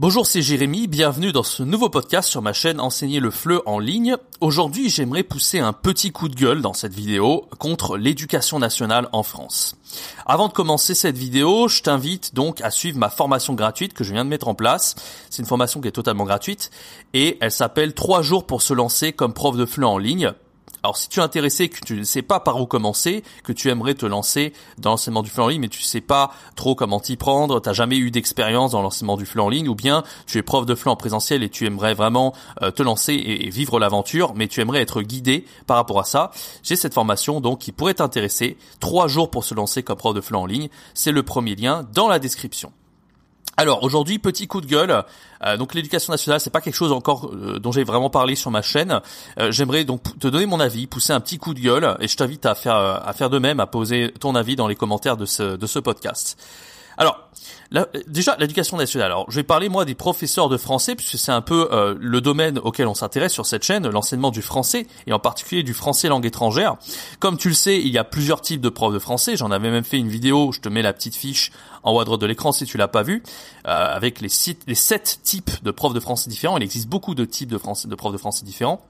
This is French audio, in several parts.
Bonjour, c'est Jérémy, bienvenue dans ce nouveau podcast sur ma chaîne Enseigner le FLE en ligne. Aujourd'hui, j'aimerais pousser un petit coup de gueule dans cette vidéo contre l'éducation nationale en France. Avant de commencer cette vidéo, je t'invite donc à suivre ma formation gratuite que je viens de mettre en place. C'est une formation qui est totalement gratuite et elle s'appelle 3 jours pour se lancer comme prof de FLE en ligne. Alors si tu es intéressé, que tu ne sais pas par où commencer, que tu aimerais te lancer dans l'enseignement du flux en ligne, mais tu sais pas trop comment t'y prendre, t'as jamais eu d'expérience dans l'enseignement du flux en ligne, ou bien tu es prof de flux en présentiel et tu aimerais vraiment euh, te lancer et, vivre l'aventure, mais tu aimerais être guidé par rapport à ça, j'ai cette formation donc qui pourrait t'intéresser. Trois jours pour se lancer comme prof de flux en ligne, c'est le premier lien dans la description. Alors aujourd'hui, petit coup de gueule. Euh, donc l'éducation nationale, c'est pas quelque chose encore euh, dont j'ai vraiment parlé sur ma chaîne. Euh, j'aimerais donc te donner mon avis, pousser un petit coup de gueule, et je t'invite à faire à faire de même, à poser ton avis dans les commentaires de ce de ce podcast. Alors, déjà, l'éducation nationale. Alors, je vais parler moi des professeurs de français puisque c'est un peu euh, le domaine auquel on s'intéresse sur cette chaîne, l'enseignement du français et en particulier du français langue étrangère. Comme tu le sais, il y a plusieurs types de profs de français. J'en avais même fait une vidéo. Je te mets la petite fiche en haut à droite de l'écran si tu l'as pas vu, euh, avec les, les sept types de profs de français différents. Il existe beaucoup de types de, français, de profs de français différents.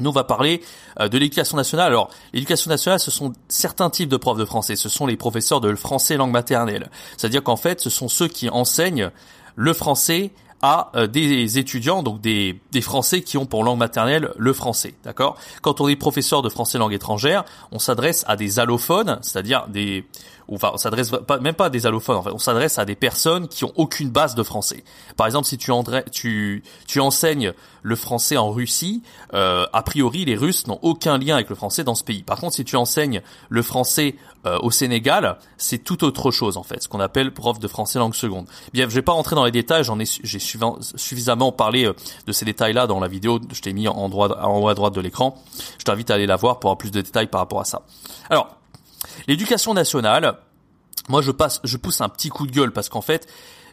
Nous, on va parler euh, de l'éducation nationale. Alors, l'éducation nationale, ce sont certains types de profs de français. Ce sont les professeurs de français langue maternelle. C'est-à-dire qu'en fait, ce sont ceux qui enseignent le français à euh, des étudiants, donc des, des Français qui ont pour langue maternelle le français, d'accord? Quand on est professeur de français langue étrangère, on s'adresse à des allophones, c'est-à-dire des, enfin, on s'adresse pas, même pas à des allophones, en fait, on s'adresse à des personnes qui ont aucune base de français. Par exemple, si tu, tu, tu enseignes le français en Russie, euh, a priori, les Russes n'ont aucun lien avec le français dans ce pays. Par contre, si tu enseignes le français euh, au Sénégal, c'est tout autre chose en fait, ce qu'on appelle prof de français langue seconde. Bien, je vais pas rentrer dans les détails, j'en ai, j'ai suffisamment parlé euh, de ces détails-là dans la vidéo, je t'ai mis en, droit, en haut à droite de l'écran. Je t'invite à aller la voir pour avoir plus de détails par rapport à ça. Alors, l'éducation nationale, moi je passe, je pousse un petit coup de gueule parce qu'en fait,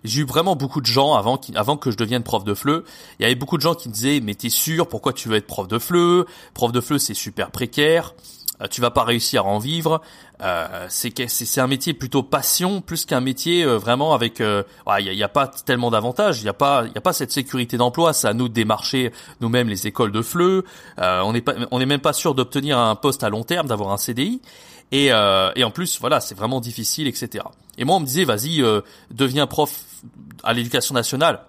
j'ai eu vraiment beaucoup de gens avant, que je devienne prof de FLE. Il y avait beaucoup de gens qui me disaient mais t'es sûr pourquoi tu veux être prof de FLE Prof de FLE c'est super précaire. Euh, tu vas pas réussir à en vivre. Euh, c'est un métier plutôt passion plus qu'un métier euh, vraiment avec. Il n'y a, pas tellement d'avantages. Il n'y a pas il a pas cette sécurité d'emploi. C'est à nous de démarcher nous-mêmes les écoles de FLE. on n'est pas on n'est même pas sûr d'obtenir un poste à long terme, d'avoir un CDI. Et, et en plus, voilà, c'est vraiment difficile, etc. Et moi, on me disait, vas-y, deviens prof à l'éducation nationale.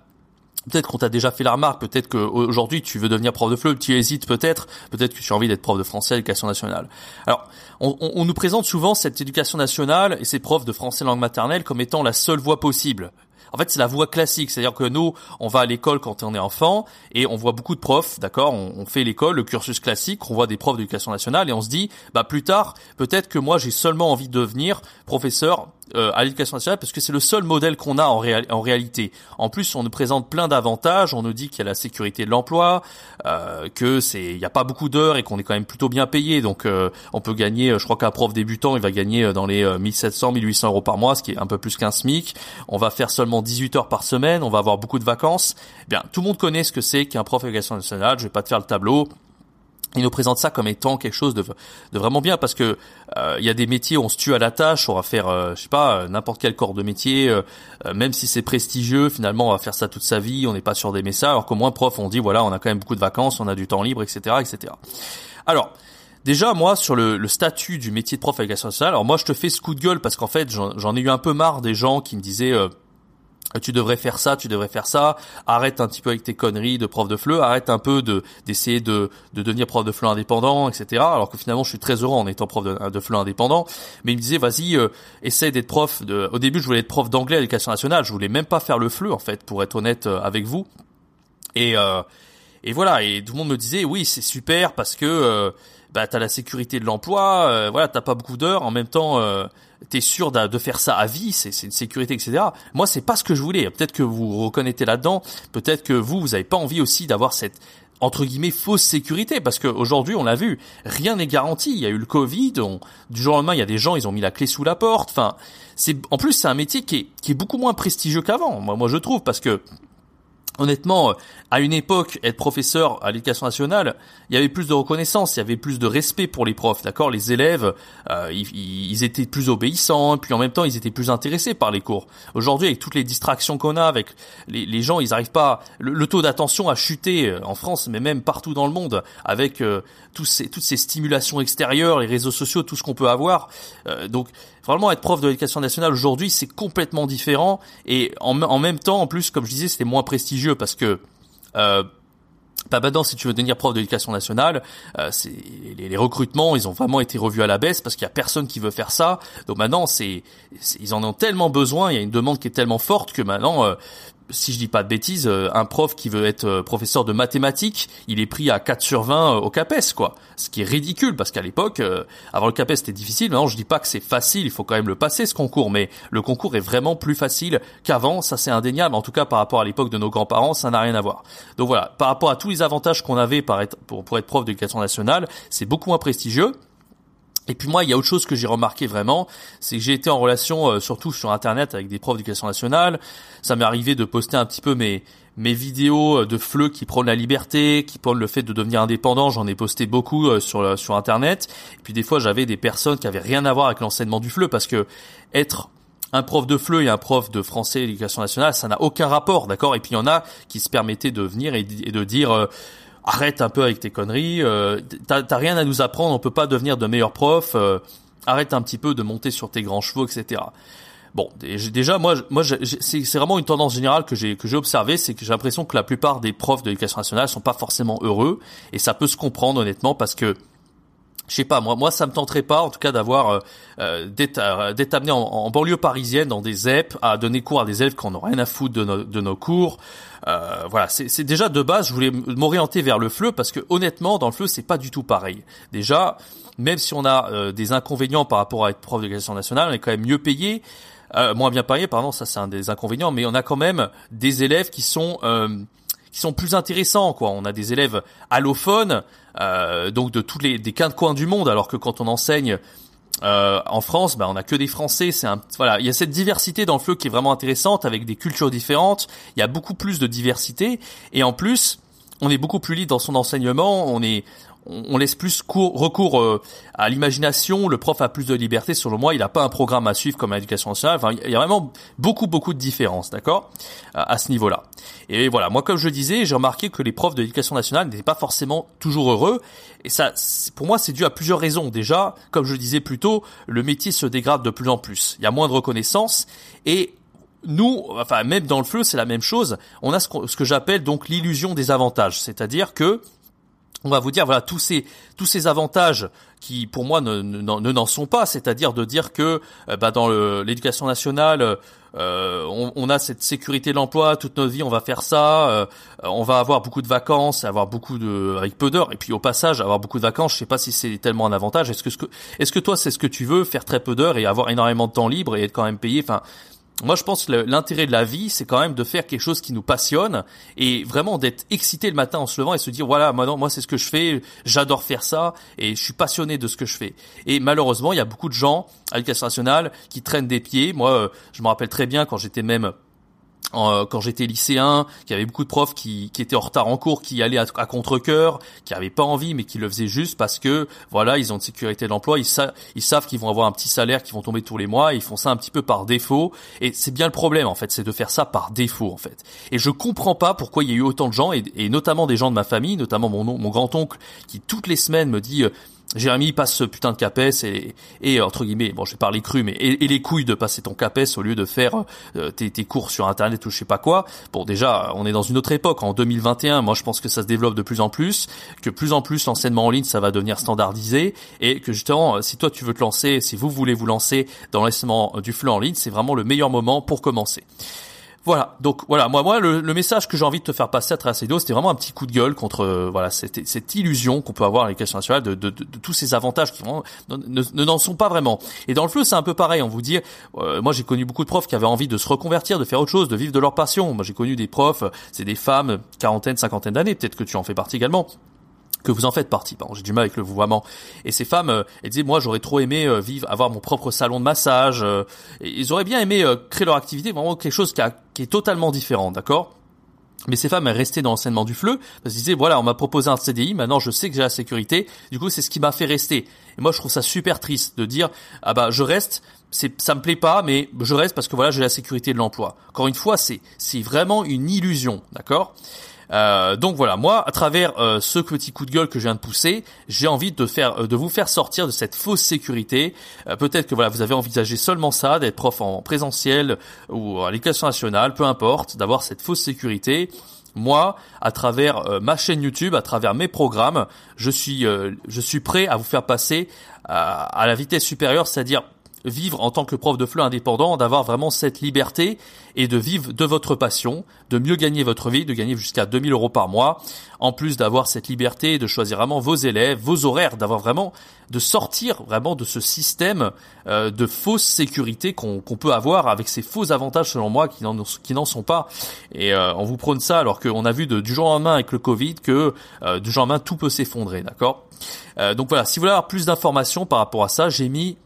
Peut-être qu'on t'a déjà fait la remarque, peut-être qu'aujourd'hui tu veux devenir prof de FLE, tu hésites peut-être, peut-être que tu as envie d'être prof de français à l'éducation nationale. Alors, on, on, nous présente souvent cette éducation nationale et ces profs de français langue maternelle comme étant la seule voie possible. En fait, c'est la voie classique, c'est-à-dire que nous, on va à l'école quand on est enfant et on voit beaucoup de profs, d'accord on, fait l'école, le cursus classique, on voit des profs d'éducation nationale et on se dit, bah plus tard, peut-être que moi j'ai seulement envie de devenir professeur euh, à l'éducation nationale parce que c'est le seul modèle qu'on a en, en, réalité. En plus, on nous présente plein d'avantages. On nous dit qu'il y a la sécurité de l'emploi, euh, que c'est, il n'y a pas beaucoup d'heures et qu'on est quand même plutôt bien payé. Donc, euh, on peut gagner. Je crois qu'un prof débutant, il va gagner dans les 1700, 1800 euros par mois, ce qui est un peu plus qu'un SMIC. On va faire seulement 18 heures par semaine. On va avoir beaucoup de vacances. Eh bien, tout le monde connaît ce que c'est qu'un prof d'éducation nationale. Je vais pas te faire le tableau il nous présente ça comme étant quelque chose de, vraiment bien parce que euh, il y a des métiers où on se tue à la tâche, on va faire euh, je sais pas euh, n'importe quel corps de métier, même si c'est prestigieux, finalement on va faire ça toute sa vie, on n'est pas sûr d'aimer ça, alors qu'au moins prof on dit voilà on a quand même beaucoup de vacances, on a du temps libre, etc. etc. Alors Déjà, moi, sur le, statut du métier de prof avec la sociale, alors moi, je te fais ce coup de gueule parce qu'en fait, j'en ai eu un peu marre des gens qui me disaient, tu devrais faire ça, tu devrais faire ça, arrête un petit peu avec tes conneries de prof de FLE, arrête un peu de d'essayer de, de devenir prof de FLE indépendant, etc. Alors que finalement je suis très heureux en étant prof de, de FLE indépendant, mais il me disait vas-y, euh, essaie d'être prof de... Au début je voulais être prof d'anglais à l'éducation nationale, je voulais même pas faire le FLE en fait, pour être honnête euh, avec vous. Et, euh, et voilà, et tout le monde me disait oui c'est super parce que euh, bah, t'as la sécurité de l'emploi, euh, voilà, t'as pas beaucoup d'heures, en même temps, euh, t'es sûr de, faire ça à vie, c'est une sécurité, etc. Moi, c'est pas ce que je voulais. Peut-être que vous vous reconnaissez là-dedans, peut-être que vous, vous avez pas envie aussi d'avoir cette entre guillemets fausse sécurité parce qu'aujourd'hui on l'a vu rien n'est garanti il y a eu le Covid du jour au lendemain il y a des gens ils ont mis la clé sous la porte enfin c'est en plus c'est un métier qui est, qui est beaucoup moins prestigieux qu'avant moi moi je trouve parce que honnêtement, à une époque, être professeur à l'éducation nationale, il y avait plus de reconnaissance, il y avait plus de respect pour les profs, d'accord? Les élèves, euh, ils, étaient plus obéissants, puis en même temps, ils étaient plus intéressés par les cours. Aujourd'hui, avec toutes les distractions qu'on a, avec les, gens, ils n'arrivent pas... Le, taux d'attention a chuté euh, en France, mais même partout dans le monde, avec euh, tous ces, toutes ces stimulations extérieures, les réseaux sociaux, tout ce qu'on peut avoir. donc, vraiment, être prof de l'éducation nationale aujourd'hui, c'est complètement différent. Et en, en même temps, en plus, comme je disais, c'était moins prestigieux parce que euh, bah maintenant, si tu veux devenir prof d'éducation nationale, euh, c'est les, recrutements, ils ont vraiment été revus à la baisse parce qu'il y a personne qui veut faire ça. Donc maintenant, c'est ils en ont tellement besoin, il y a une demande qui est tellement forte que maintenant, euh, si je dis pas de bêtises, euh, un prof qui veut être euh, professeur de mathématiques, il est pris à 4 sur 20 euh, au CAPES, quoi. Ce qui est ridicule, parce qu'à l'époque, avant le CAPES, c'était difficile. Maintenant, je dis pas que c'est facile, il faut quand même le passer, ce concours, mais le concours est vraiment plus facile qu'avant, ça c'est indéniable. En tout cas, par rapport à l'époque de nos grands-parents, ça n'a rien à voir. Donc voilà, par rapport à tous les avantages qu'on avait pour être, pour être prof d'éducation nationale, c'est beaucoup moins prestigieux. Et puis moi, il y a autre chose que j'ai remarqué vraiment, c'est que j'ai été en relation, euh, surtout sur Internet, avec des profs d'éducation nationale. Ça m'est arrivé de poster un petit peu mes mes vidéos euh, de fleu qui prônent la liberté, qui prônent le fait de devenir indépendant. J'en ai posté beaucoup euh, sur sur Internet. Et puis des fois, j'avais des personnes qui avaient rien à voir avec l'enseignement du fleu, parce que être un prof de fleu et un prof de français éducation nationale, ça n'a aucun rapport, d'accord? Et puis il y en a qui se permettaient de venir et, de dire arrête un peu avec tes conneries, euh, t'as rien à nous apprendre, on peut pas devenir de meilleurs profs, euh, arrête un petit peu de monter sur tes grands chevaux, etc. Bon, déjà moi, moi, c'est vraiment une tendance générale que j'ai que j'ai observé, c'est que j'ai l'impression que la plupart des profs de l'éducation nationale sont pas forcément heureux, et ça peut se comprendre honnêtement parce que je sais pas, moi, moi, ça me tenterait pas, en tout cas, d'avoir euh, euh d'être euh, amené en, banlieue parisienne, dans des ZEP, à donner cours à des élèves qui n'ont rien à foutre de, nos, de nos cours. Euh, voilà, c'est déjà de base, je voulais m'orienter vers le FLE parce que honnêtement, dans le FLE, c'est pas du tout pareil. Déjà, même si on a des inconvénients par rapport à être prof d'éducation nationale, on est quand même mieux payé. moins bien payé, pardon, ça c'est un des inconvénients, mais on a quand même des élèves qui sont qui sont plus intéressants quoi. On a des élèves allophones euh, donc de tous les des quatre coins du monde alors que quand on enseigne euh, en France, bah, on a que des Français. C'est un voilà, il y a cette diversité dans le fleu qui est vraiment intéressante avec des cultures différentes. Il y a beaucoup plus de diversité et en plus, on est beaucoup plus libre dans son enseignement. On est on laisse plus recours euh, à l'imagination, le prof a plus de liberté, selon moi, il n'a pas un programme à suivre comme l'éducation nationale, enfin, il y a vraiment beaucoup, beaucoup de différences, d'accord, à ce niveau-là. Et voilà, moi, comme je disais, j'ai remarqué que les profs de l'éducation nationale n'étaient pas forcément toujours heureux, et ça, pour moi, c'est dû à plusieurs raisons. Déjà, comme je disais plus tôt, le métier se dégrade de plus en plus, il y a moins de reconnaissance, et nous, enfin même dans le fleu, c'est la même chose. On a ce que j'appelle donc l'illusion des avantages, c'est-à-dire que on va vous dire voilà tous ces tous ces avantages qui pour moi ne n'en sont pas, c'est-à-dire de dire que euh, bah, dans l'éducation nationale euh, on, a cette sécurité de l'emploi toute notre vie, on va faire ça, euh, on va avoir beaucoup de vacances, avoir beaucoup de avec peu d'heures et puis au passage avoir beaucoup de vacances, je sais pas si c'est tellement un avantage. Est-ce que est-ce que toi c'est ce que tu veux faire très peu d'heures et avoir énormément de temps libre et être quand même payé Enfin moi, je pense que l'intérêt de la vie, c'est quand même de faire quelque chose qui nous passionne et vraiment d'être excité le matin en se levant et se dire voilà, moi, c'est ce que je fais, j'adore faire ça et je suis passionné de ce que je fais. Et malheureusement, il y a beaucoup de gens à l'éducation nationale qui traînent des pieds. Moi, euh, je me rappelle très bien quand j'étais même quand j'étais lycéen, qu'il y avait beaucoup de profs qui, qui étaient en retard en cours, qui allaient à, contre-cœur, qui avaient pas envie, mais qui le faisaient juste parce que voilà, ils ont de sécurité de l'emploi, ils, ils savent qu'ils vont avoir un petit salaire, qui vont tomber tous les mois, ils font ça un petit peu par défaut. Et c'est bien le problème en fait, c'est de faire ça par défaut en fait. Et je comprends pas pourquoi il y a eu autant de gens, et, et notamment des gens de ma famille, notamment mon, mon grand-oncle, qui toutes les semaines me dit euh, Jérémy passe ce putain de CAPES et, et entre guillemets, bon je vais parler cru, mais et, les couilles de passer ton CAPES au lieu de faire euh, tes, tes, cours sur internet ou je sais pas quoi. Bon déjà, on est dans une autre époque. En 2021, moi je pense que ça se développe de plus en plus, que plus en plus l'enseignement en ligne ça va devenir standardisé et que justement, si toi tu veux te lancer, si vous voulez vous lancer dans l'enseignement du flux en ligne, c'est vraiment le meilleur moment pour commencer. Voilà, donc voilà, moi, moi, le, message que j'ai envie de te faire passer à travers cette vidéo, c'était vraiment un petit coup de gueule contre euh, voilà cette, illusion qu'on peut avoir à l'éducation nationale de, de, tous ces avantages qui vraiment, ne n'en sont pas vraiment. Et dans le fleu, c'est un peu pareil. On vous dit, euh, moi j'ai connu beaucoup de profs qui avaient envie de se reconvertir, de faire autre chose, de vivre de leur passion. Moi j'ai connu des profs, c'est des femmes, quarantaine, cinquantaine d'années, peut-être que tu en fais partie également que vous en faites partie. Pardon, j'ai du mal avec le vouvoiement. Et ces femmes, euh, elles disaient, moi, j'aurais trop aimé euh, vivre, avoir mon propre salon de massage. Euh, ils auraient bien aimé créer leur activité, vraiment quelque chose qui, qui est totalement différent, d'accord? Mais ces femmes, elles restaient dans l'enseignement du fleu, parce qu'elles disaient, voilà, on m'a proposé un CDI, maintenant je sais que j'ai la sécurité, du coup c'est ce qui m'a fait rester. Et moi je trouve ça super triste de dire, ah bah je reste, c'est, ça me plaît pas, mais je reste parce que voilà, j'ai la sécurité de l'emploi. Encore une fois, c'est, c'est vraiment une illusion, d'accord? Euh, donc voilà, moi, à travers euh, ce petit coup de gueule que je viens de pousser, j'ai envie de faire, euh, de vous faire sortir de cette fausse sécurité. Peut-être que voilà, vous avez envisagé seulement ça, d'être prof en présentiel ou à l'éducation nationale, peu importe, d'avoir cette fausse sécurité. Moi, à travers ma chaîne YouTube, à travers mes programmes, je suis, je suis prêt à vous faire passer à la vitesse supérieure, c'est-à-dire vivre en tant que prof de FLE indépendant, d'avoir vraiment cette liberté et de vivre de votre passion, de mieux gagner votre vie, de gagner jusqu'à 2000 euros par mois, en plus d'avoir cette liberté de choisir vraiment vos élèves, vos horaires, d'avoir vraiment, de sortir vraiment de ce système euh, de fausse sécurité qu'on peut avoir avec ces faux avantages selon moi qui n'en sont pas. Et euh, on vous prône ça alors qu'on a vu de, du jour au lendemain avec le Covid que euh, du jour au lendemain tout peut s'effondrer, d'accord? Donc voilà, si vous voulez avoir plus d'informations par rapport à ça, j'ai mis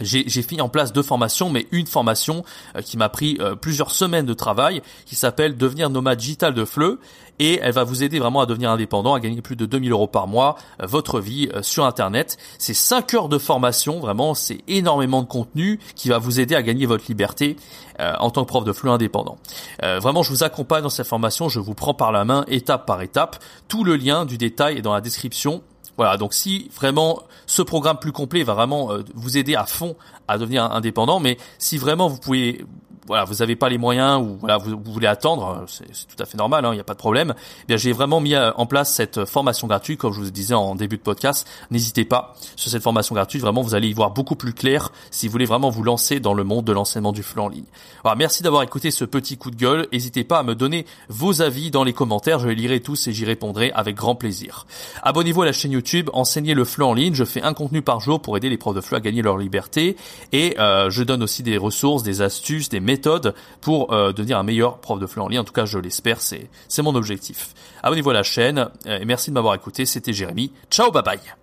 j'ai fait en place deux formations, mais une formation euh, qui m'a pris euh, plusieurs semaines de travail, qui s'appelle Devenir nomade digital de Fleu, et elle va vous aider vraiment à devenir indépendant, à gagner plus de 2000 euros par mois, euh, votre vie sur Internet. C'est 5 heures de formation, vraiment, c'est énormément de contenu qui va vous aider à gagner votre liberté en tant que prof de Fleu indépendant. vraiment, je vous accompagne dans cette formation, je vous prends par la main étape par étape. Tout le lien du détail est dans la description voilà, donc si vraiment ce programme plus complet va vraiment euh, vous aider à fond à devenir indépendant, mais si vraiment vous pouvez voilà, vous n'avez pas les moyens ou voilà, vous, voulez attendre, c'est tout à fait normal, hein, il n'y a pas de problème. Eh bien, j'ai vraiment mis euh, en place cette formation gratuite, comme je vous disais en début de podcast. N'hésitez pas sur cette formation gratuite. Vraiment, vous allez y voir beaucoup plus clair si vous voulez vraiment vous lancer dans le monde de l'enseignement du flux en ligne. Alors, merci d'avoir écouté ce petit coup de gueule. N'hésitez pas à me donner vos avis dans les commentaires. Je les lirai tous et j'y répondrai avec grand plaisir. Abonnez-vous à la chaîne YouTube, enseignez le flux en ligne. Je fais un contenu par jour pour aider les profs de flux à gagner leur liberté et euh, je donne aussi des ressources, des astuces, des méthode pour euh, devenir un meilleur prof de fleu en ligne. En tout cas, je l'espère, c'est c'est mon objectif. Abonnez-vous à la chaîne euh, et merci de m'avoir écouté. C'était Jérémy. Ciao, bye bye.